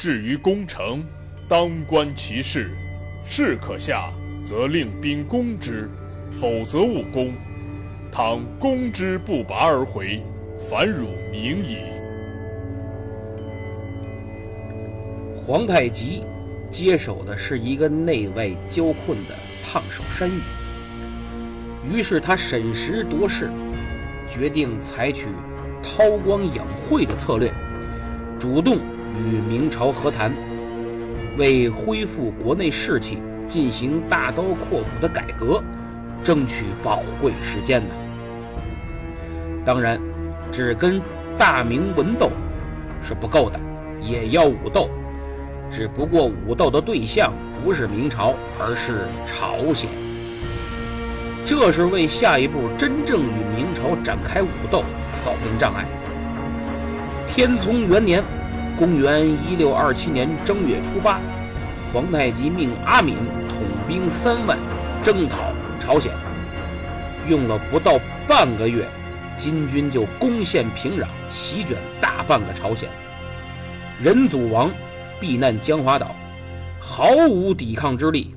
至于攻城，当观其势，势可下，则令兵攻之；否则勿攻。倘攻之不拔而回，反辱名矣。皇太极接手的是一个内外交困的烫手山芋，于是他审时度势，决定采取韬光养晦的策略，主动。与明朝和谈，为恢复国内士气、进行大刀阔斧的改革，争取宝贵时间呢。当然，只跟大明文斗是不够的，也要武斗。只不过武斗的对象不是明朝，而是朝鲜。这是为下一步真正与明朝展开武斗扫平障碍。天聪元年。公元一六二七年正月初八，皇太极命阿敏统兵三万征讨朝鲜。用了不到半个月，金军就攻陷平壤，席卷大半个朝鲜。仁祖王避难江华岛，毫无抵抗之力。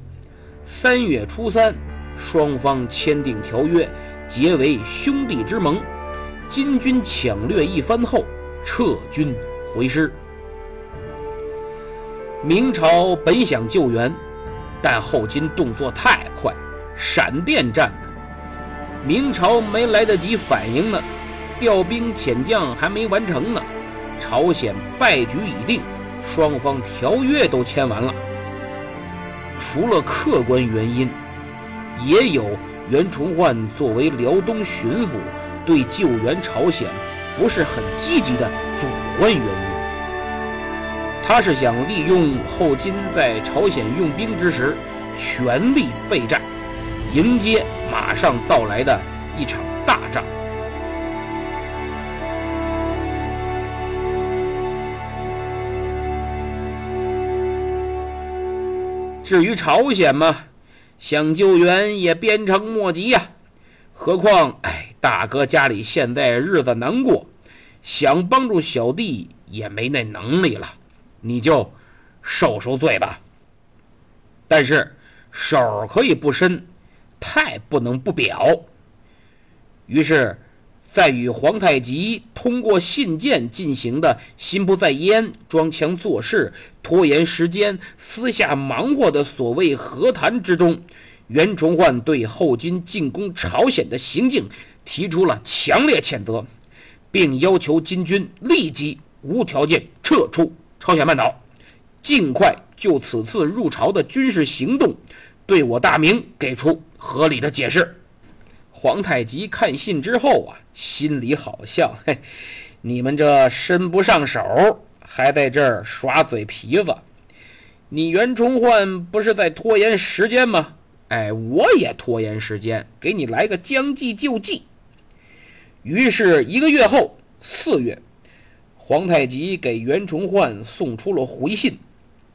三月初三，双方签订条约，结为兄弟之盟。金军抢掠一番后，撤军回师。明朝本想救援，但后金动作太快，闪电战呢。明朝没来得及反应呢，调兵遣将还没完成呢，朝鲜败局已定，双方条约都签完了。除了客观原因，也有袁崇焕作为辽东巡抚，对救援朝鲜不是很积极的主观原因。他是想利用后金在朝鲜用兵之时，全力备战，迎接马上到来的一场大仗。至于朝鲜嘛，想救援也鞭长莫及呀。何况，哎，大哥家里现在日子难过，想帮助小弟也没那能力了。你就受受罪吧，但是手可以不伸，态不能不表。于是，在与皇太极通过信件进行的心不在焉、装腔作势、拖延时间、私下忙活的所谓和谈之中，袁崇焕对后金进攻朝鲜的行径提出了强烈谴责，并要求金军立即无条件撤出。朝鲜半岛，尽快就此次入朝的军事行动，对我大明给出合理的解释。皇太极看信之后啊，心里好笑，嘿，你们这伸不上手，还在这儿耍嘴皮子。你袁崇焕不是在拖延时间吗？哎，我也拖延时间，给你来个将计就计。于是，一个月后，四月。皇太极给袁崇焕送出了回信，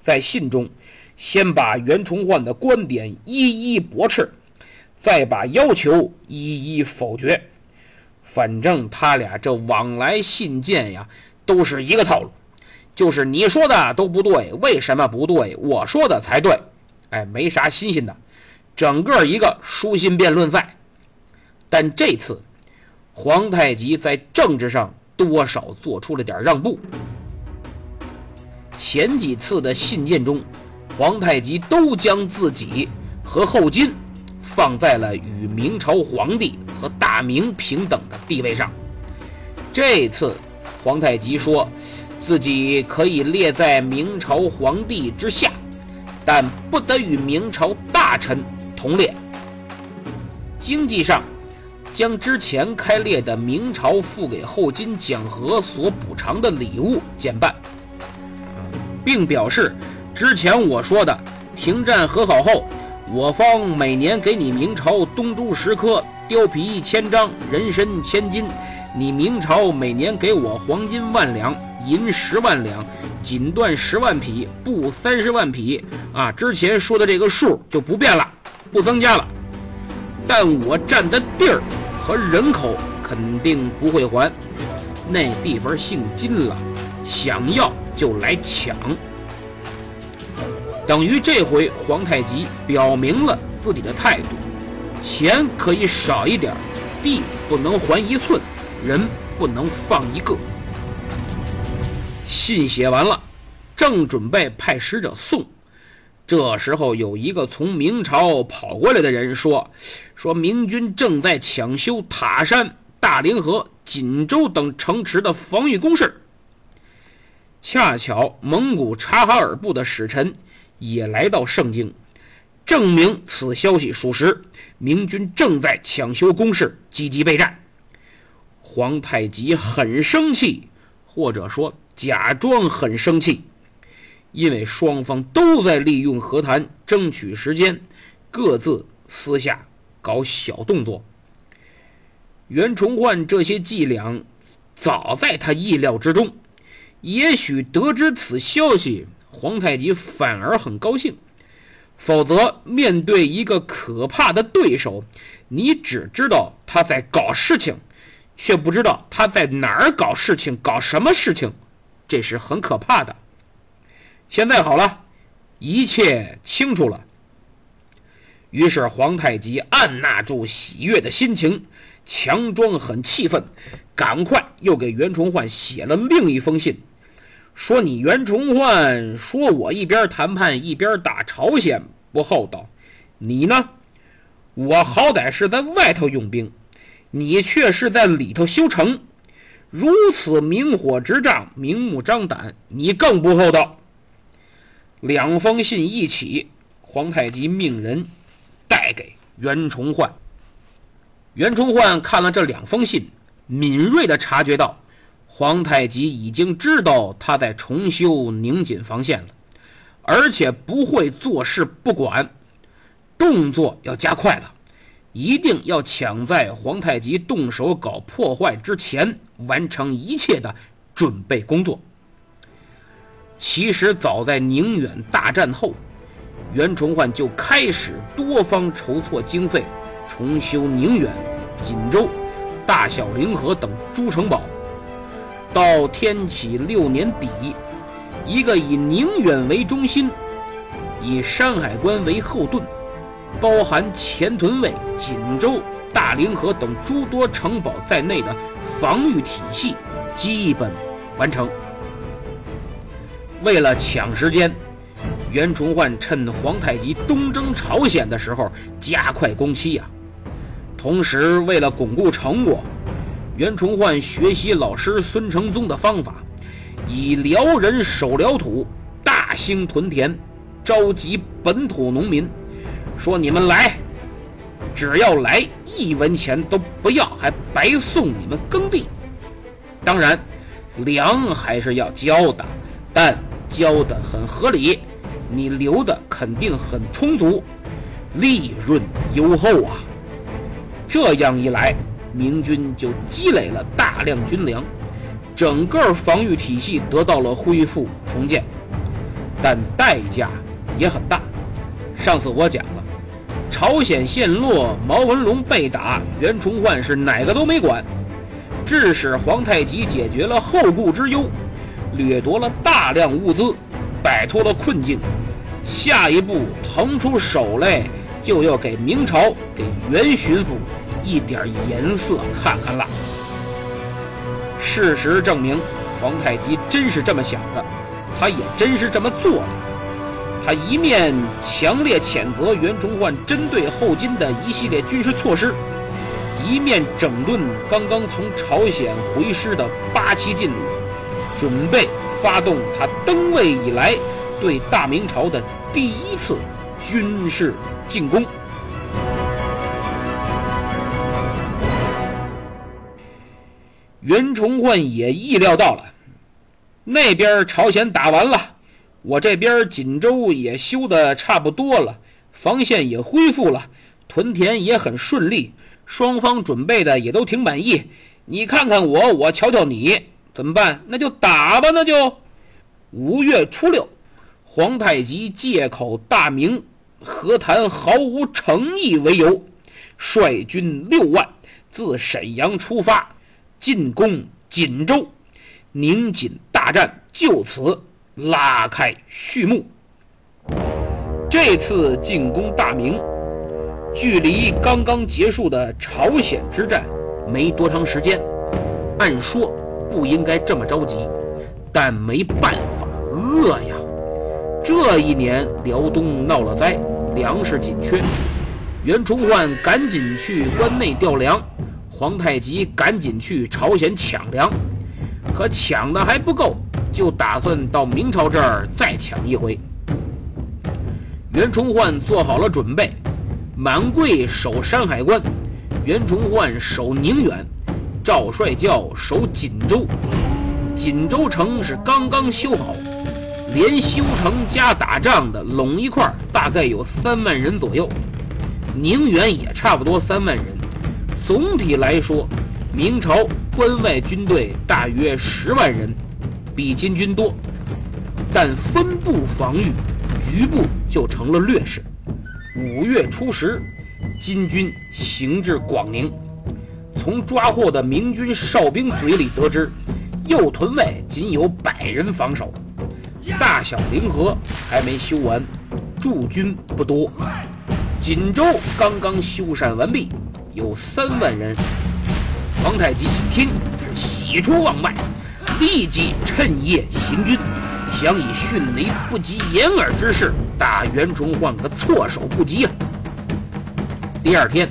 在信中，先把袁崇焕的观点一一驳斥，再把要求一一否决。反正他俩这往来信件呀，都是一个套路，就是你说的都不对，为什么不对？我说的才对。哎，没啥新鲜的，整个一个书信辩论赛。但这次，皇太极在政治上多少做出了点让步。前几次的信件中，皇太极都将自己和后金放在了与明朝皇帝和大明平等的地位上。这次，皇太极说自己可以列在明朝皇帝之下，但不得与明朝大臣同列。经济上。将之前开列的明朝付给后金讲和所补偿的礼物减半，并表示之前我说的停战和好后，我方每年给你明朝东珠十颗、貂皮一千张、人参千斤；你明朝每年给我黄金万两、银十万两、锦缎十万匹、布三十万匹。啊，之前说的这个数就不变了，不增加了。但我占的地儿。和人口肯定不会还，那地方姓金了，想要就来抢。等于这回皇太极表明了自己的态度：钱可以少一点，地不能还一寸，人不能放一个。信写完了，正准备派使者送。这时候，有一个从明朝跑过来的人说：“说明军正在抢修塔山、大凌河、锦州等城池的防御工事。恰巧蒙古察哈尔部的使臣也来到盛京，证明此消息属实。明军正在抢修工事，积极备战。皇太极很生气，或者说假装很生气。”因为双方都在利用和谈争取时间，各自私下搞小动作。袁崇焕这些伎俩早在他意料之中。也许得知此消息，皇太极反而很高兴。否则，面对一个可怕的对手，你只知道他在搞事情，却不知道他在哪儿搞事情、搞什么事情，这是很可怕的。现在好了，一切清楚了。于是皇太极按捺住喜悦的心情，强装很气愤，赶快又给袁崇焕写了另一封信，说：“你袁崇焕说我一边谈判一边打朝鲜不厚道，你呢？我好歹是在外头用兵，你却是在里头修城，如此明火执仗、明目张胆，你更不厚道。”两封信一起，皇太极命人带给袁崇焕。袁崇焕看了这两封信，敏锐地察觉到皇太极已经知道他在重修宁锦防线了，而且不会坐视不管，动作要加快了，一定要抢在皇太极动手搞破坏之前完成一切的准备工作。其实早在宁远大战后，袁崇焕就开始多方筹措经费，重修宁远、锦州、大小凌河等诸城堡。到天启六年底，一个以宁远为中心、以山海关为后盾、包含前屯卫、锦州、大凌河等诸多城堡在内的防御体系基本完成。为了抢时间，袁崇焕趁皇太极东征朝鲜的时候加快工期呀。同时，为了巩固成果，袁崇焕学习老师孙承宗的方法，以辽人守辽土，大兴屯田，召集本土农民，说：“你们来，只要来，一文钱都不要，还白送你们耕地。当然，粮还是要交的，但……”交的很合理，你留的肯定很充足，利润优厚啊！这样一来，明军就积累了大量军粮，整个防御体系得到了恢复重建，但代价也很大。上次我讲了，朝鲜陷落，毛文龙被打，袁崇焕是哪个都没管，致使皇太极解决了后顾之忧。掠夺了大量物资，摆脱了困境。下一步腾出手来就要给明朝给袁巡抚一点颜色看看了。事实证明，皇太极真是这么想的，他也真是这么做的。他一面强烈谴责袁崇焕针对后金的一系列军事措施，一面整顿刚刚从朝鲜回师的八旗劲旅，准备发动他登位以来对大明朝的第一次军事进攻。袁崇焕也意料到了，那边朝鲜打完了，我这边锦州也修得差不多了，防线也恢复了，屯田也很顺利，双方准备的也都挺满意。你看看我，我瞧瞧你，怎么办？那就打吧，那就。五月初六，皇太极借口大明和谈毫无诚意为由，率军六万自沈阳出发。进攻锦州，宁锦大战就此拉开序幕。这次进攻大明，距离刚刚结束的朝鲜之战没多长时间。按说不应该这么着急，但没办法，饿呀！这一年辽东闹了灾，粮食紧缺，袁崇焕赶紧去关内调粮。皇太极赶紧去朝鲜抢粮，可抢的还不够，就打算到明朝这儿再抢一回。袁崇焕做好了准备，满贵守山海关，袁崇焕守宁远，赵帅教守锦州。锦州城是刚刚修好，连修城加打仗的拢一块，大概有三万人左右。宁远也差不多三万人。总体来说，明朝关外军队大约十万人，比金军多，但分部防御，局部就成了劣势。五月初十，金军行至广宁，从抓获的明军哨兵嘴里得知，右屯外仅有百人防守，大小凌河还没修完，驻军不多。锦州刚刚修缮完毕。有三万人，皇太极一听是喜出望外，立即趁夜行军，想以迅雷不及掩耳之势打袁崇焕个措手不及啊！第二天，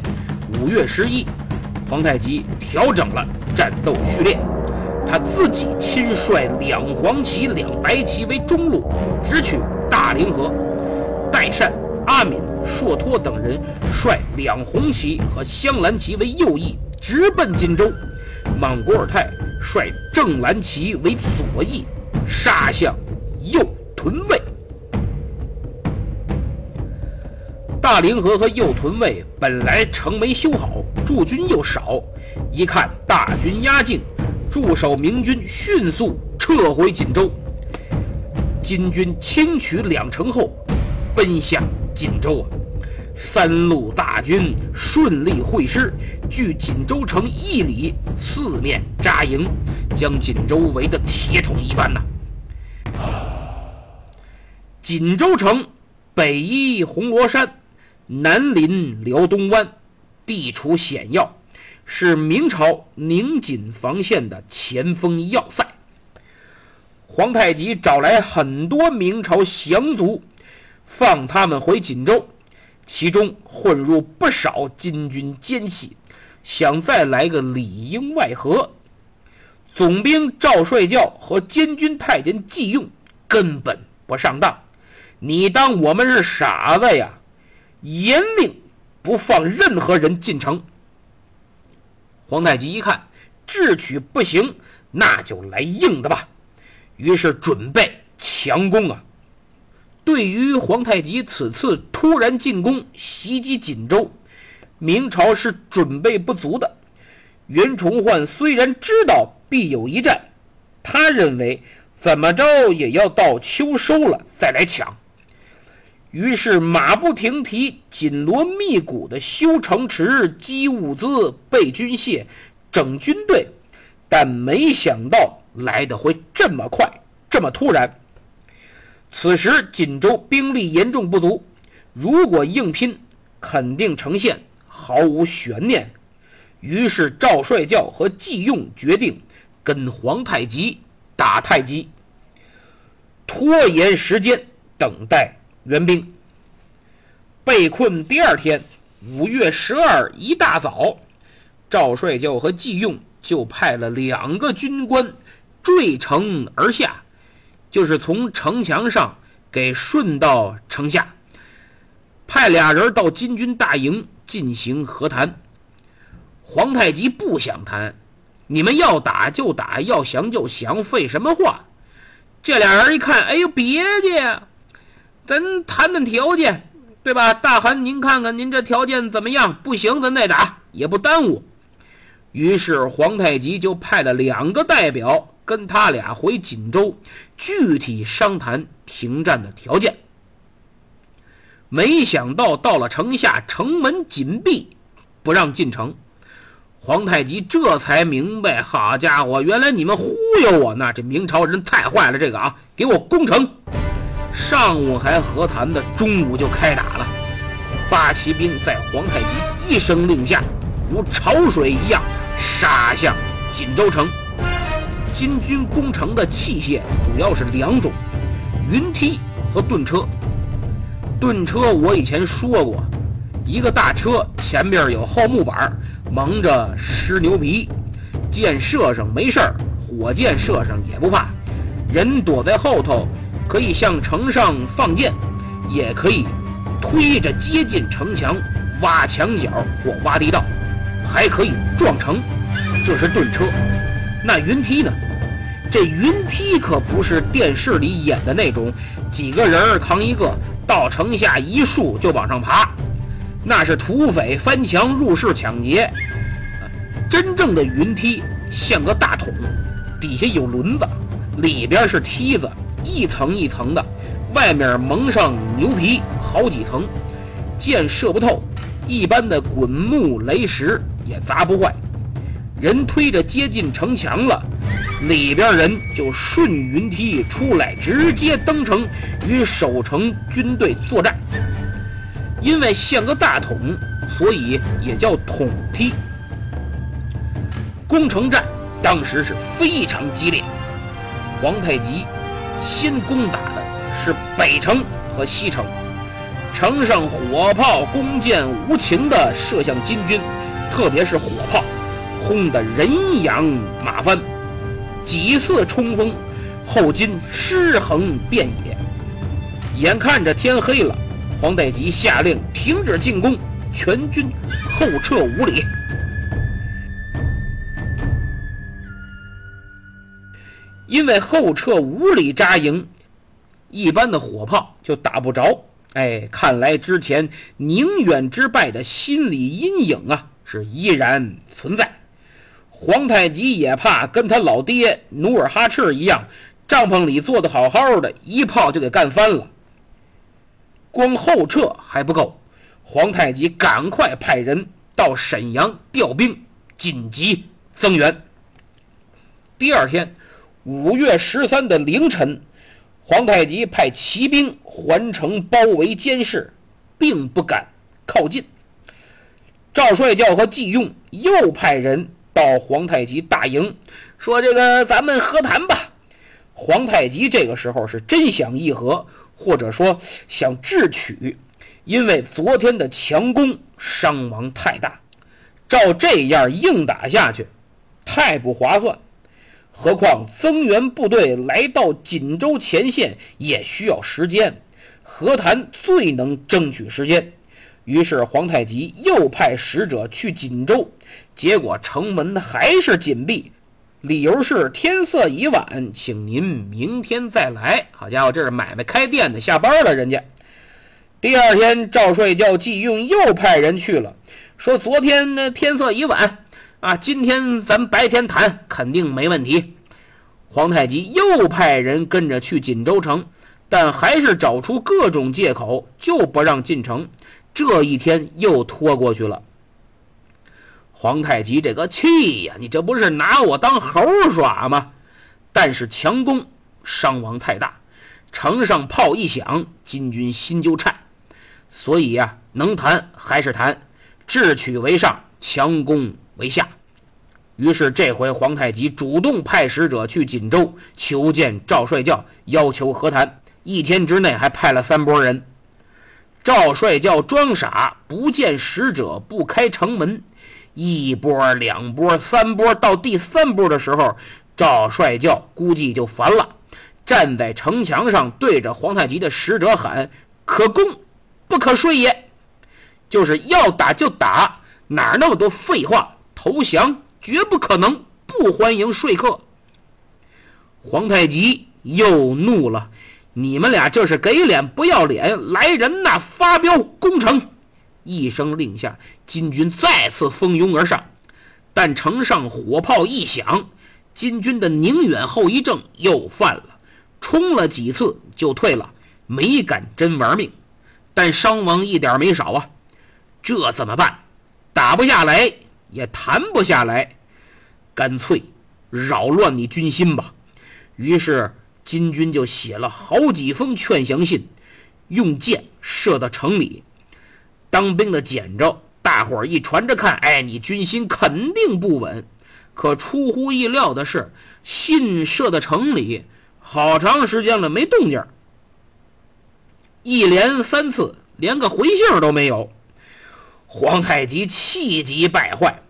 五月十一，皇太极调整了战斗序列，他自己亲率两黄旗、两白旗为中路，直取大凌河，代善、阿敏。硕托等人率两红旗和镶蓝旗为右翼，直奔荆州；莽古尔泰率正蓝旗为左翼，杀向右屯卫。大凌河和右屯卫本来城没修好，驻军又少，一看大军压境，驻守明军迅速撤回锦州。金军轻取两城后，奔向锦州啊！三路大军顺利会师，距锦州城一里，四面扎营，将锦州围得铁桶一般呐。锦州城北依红螺山，南临辽东湾，地处险要，是明朝宁锦防线的前锋要塞。皇太极找来很多明朝降卒，放他们回锦州。其中混入不少金军奸细，想再来个里应外合。总兵赵帅教和监军太监季用根本不上当，你当我们是傻子呀？严令不放任何人进城。皇太极一看智取不行，那就来硬的吧，于是准备强攻啊。对于皇太极此次突然进攻袭击锦州，明朝是准备不足的。袁崇焕虽然知道必有一战，他认为怎么着也要到秋收了再来抢，于是马不停蹄、紧锣密鼓地修城池、积物资、备军械、整军队，但没想到来的会这么快、这么突然。此时锦州兵力严重不足，如果硬拼，肯定呈现毫无悬念。于是赵帅教和季用决定跟皇太极打太极，拖延时间，等待援兵。被困第二天，五月十二一大早，赵帅教和季用就派了两个军官坠城而下。就是从城墙上给顺到城下，派俩人到金军大营进行和谈。皇太极不想谈，你们要打就打，要降就降，废什么话？这俩人一看，哎呦，别介，咱谈谈条件，对吧？大汗，您看看您这条件怎么样？不行，咱再打，也不耽误。于是皇太极就派了两个代表。跟他俩回锦州，具体商谈停战的条件。没想到到了城下，城门紧闭，不让进城。皇太极这才明白，好家伙，原来你们忽悠我呢！这明朝人太坏了，这个啊，给我攻城。上午还和谈的，中午就开打了。八旗兵在皇太极一声令下，如潮水一样杀向锦州城。金军攻城的器械主要是两种：云梯和盾车。盾车我以前说过，一个大车前面有厚木板，蒙着湿牛皮，箭射上没事儿，火箭射上也不怕。人躲在后头，可以向城上放箭，也可以推着接近城墙挖墙角或挖地道，还可以撞城。这是盾车。那云梯呢？这云梯可不是电视里演的那种，几个人扛一个，到城下一竖就往上爬，那是土匪翻墙入室抢劫。真正的云梯像个大桶，底下有轮子，里边是梯子，一层一层的，外面蒙上牛皮，好几层，箭射不透，一般的滚木雷石也砸不坏。人推着接近城墙了。里边人就顺云梯出来，直接登城与守城军队作战。因为像个大桶，所以也叫桶梯。攻城战当时是非常激烈。皇太极先攻打的是北城和西城，城上火炮、弓箭无情地射向金军，特别是火炮，轰得人仰马翻。几次冲锋，后金尸横遍野。眼看着天黑了，皇太极下令停止进攻，全军后撤五里。因为后撤五里扎营，一般的火炮就打不着。哎，看来之前宁远之败的心理阴影啊，是依然存在。皇太极也怕跟他老爹努尔哈赤一样，帐篷里坐的好好的，一炮就给干翻了。光后撤还不够，皇太极赶快派人到沈阳调兵，紧急增援。第二天，五月十三的凌晨，皇太极派骑兵环城包围监视，并不敢靠近。赵帅教和季用又派人。到皇太极大营，说：“这个咱们和谈吧。”皇太极这个时候是真想议和，或者说想智取，因为昨天的强攻伤亡太大，照这样硬打下去，太不划算。何况增援部队来到锦州前线也需要时间，和谈最能争取时间。于是皇太极又派使者去锦州。结果城门还是紧闭，理由是天色已晚，请您明天再来。好家伙，这是买卖开店的，下班了人家。第二天，赵帅叫季用又派人去了，说昨天呢天色已晚啊，今天咱白天谈肯定没问题。皇太极又派人跟着去锦州城，但还是找出各种借口，就不让进城。这一天又拖过去了。皇太极这个气呀！你这不是拿我当猴耍吗？但是强攻伤亡太大，城上炮一响，金军心就颤。所以呀，能谈还是谈，智取为上，强攻为下。于是这回皇太极主动派使者去锦州求见赵帅教，要求和谈。一天之内还派了三拨人。赵帅教装傻，不见使者，不开城门。一波、两波、三波，到第三波的时候，赵帅教估计就烦了，站在城墙上，对着皇太极的使者喊：“可攻，不可睡也。”就是要打就打，哪那么多废话？投降绝不可能，不欢迎说客。皇太极又怒了。你们俩这是给脸不要脸！来人呐，发镖攻城！一声令下，金军再次蜂拥而上。但城上火炮一响，金军的宁远后遗症又犯了，冲了几次就退了，没敢真玩命。但伤亡一点没少啊！这怎么办？打不下来，也谈不下来，干脆扰乱你军心吧。于是。金军就写了好几封劝降信，用箭射到城里。当兵的捡着，大伙儿一传着看，哎，你军心肯定不稳。可出乎意料的是，信射到城里，好长时间了没动静一连三次，连个回信都没有。皇太极气急败坏，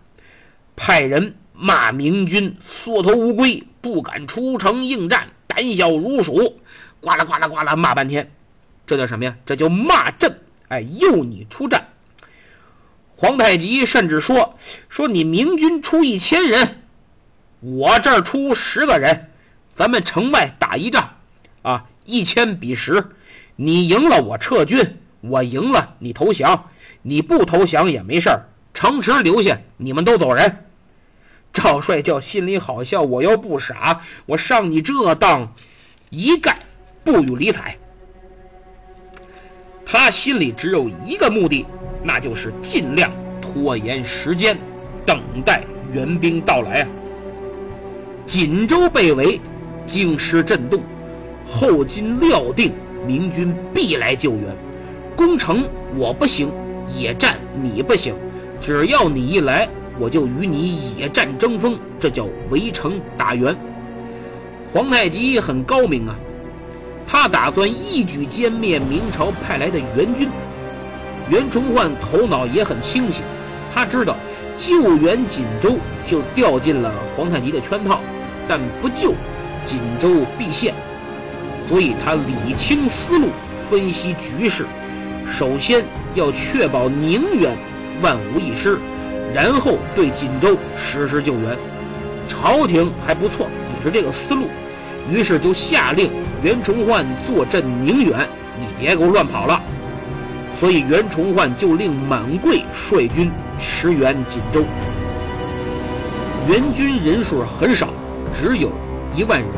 派人骂明军缩头乌龟，不敢出城应战。胆小如鼠，呱啦呱啦呱啦骂半天，这叫什么呀？这叫骂阵！哎，诱你出战。皇太极甚至说：“说你明军出一千人，我这儿出十个人，咱们城外打一仗，啊，一千比十，你赢了我撤军，我赢了你投降，你不投降也没事儿，城池留下，你们都走人。”赵帅叫心里好笑，我又不傻，我上你这当，一概不予理睬。他心里只有一个目的，那就是尽量拖延时间，等待援兵到来啊。锦州被围，京师震动，后金料定明军必来救援，攻城我不行，野战你不行，只要你一来。我就与你野战争锋，这叫围城打援。皇太极很高明啊，他打算一举歼灭明朝派来的援军。袁崇焕头脑也很清醒，他知道救援锦州就掉进了皇太极的圈套，但不救，锦州必陷。所以他理清思路，分析局势，首先要确保宁远万无一失。然后对锦州实施救援，朝廷还不错，也是这个思路，于是就下令袁崇焕坐镇宁远，你别给我乱跑了。所以袁崇焕就令满贵率军驰援锦州。援军人数很少，只有一万人，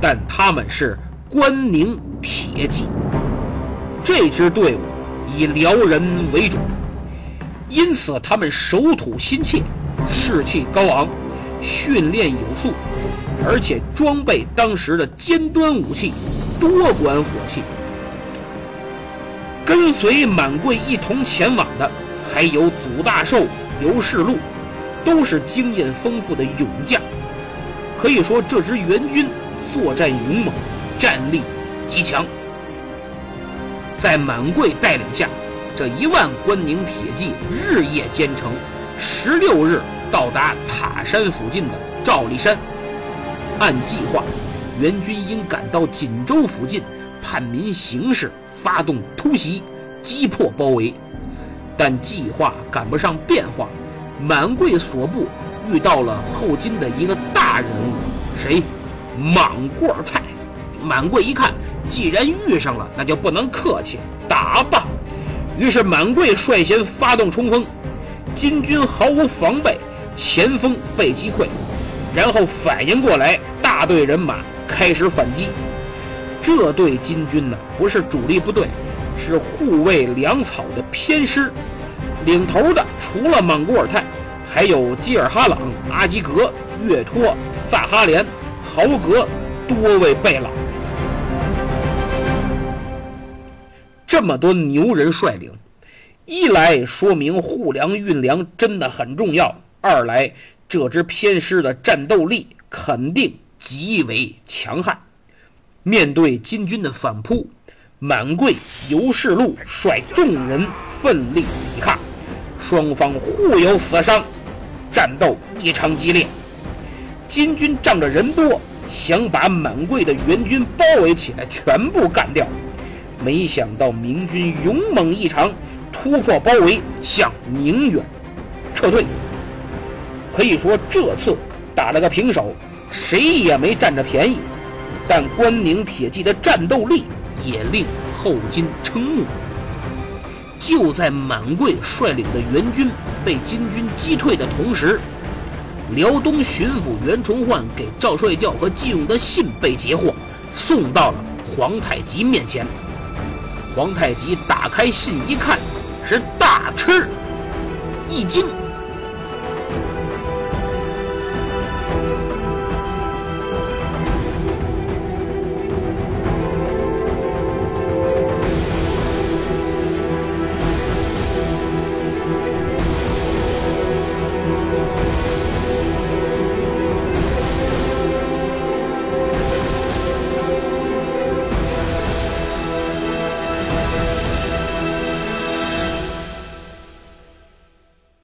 但他们是关宁铁骑，这支队伍以辽人为主。因此，他们守土心切，士气高昂，训练有素，而且装备当时的尖端武器，多管火器。跟随满贵一同前往的，还有祖大寿、刘世禄，都是经验丰富的勇将。可以说，这支援军作战勇猛，战力极强。在满贵带领下。这一万关宁铁骑日夜兼程，十六日到达塔山附近的赵立山。按计划，援军应赶到锦州附近，叛民形势，发动突袭，击破包围。但计划赶不上变化，满贵所部遇到了后金的一个大人物，谁？莽过泰。满贵一看，既然遇上了，那就不能客气，打吧！于是满贵率先发动冲锋，金军毫无防备，前锋被击溃，然后反应过来，大队人马开始反击。这队金军呢，不是主力部队，是护卫粮草的偏师，领头的除了莽古尔泰，还有基尔哈朗、阿基格、岳托、萨哈连、豪格多位贝朗。这么多牛人率领，一来说明护粮运粮真的很重要，二来这支偏师的战斗力肯定极为强悍。面对金军的反扑，满贵、尤世禄率众人奋力抵抗，双方互有死伤，战斗异常激烈。金军仗着人多，想把满贵的援军包围起来，全部干掉。没想到明军勇猛异常，突破包围，向宁远撤退。可以说这次打了个平手，谁也没占着便宜。但关宁铁骑的战斗力也令后金瞠目。就在满贵率领的援军被金军击退的同时，辽东巡抚袁崇焕给赵帅教和季勇的信被截获，送到了皇太极面前。皇太极打开信一看，是大吃一惊。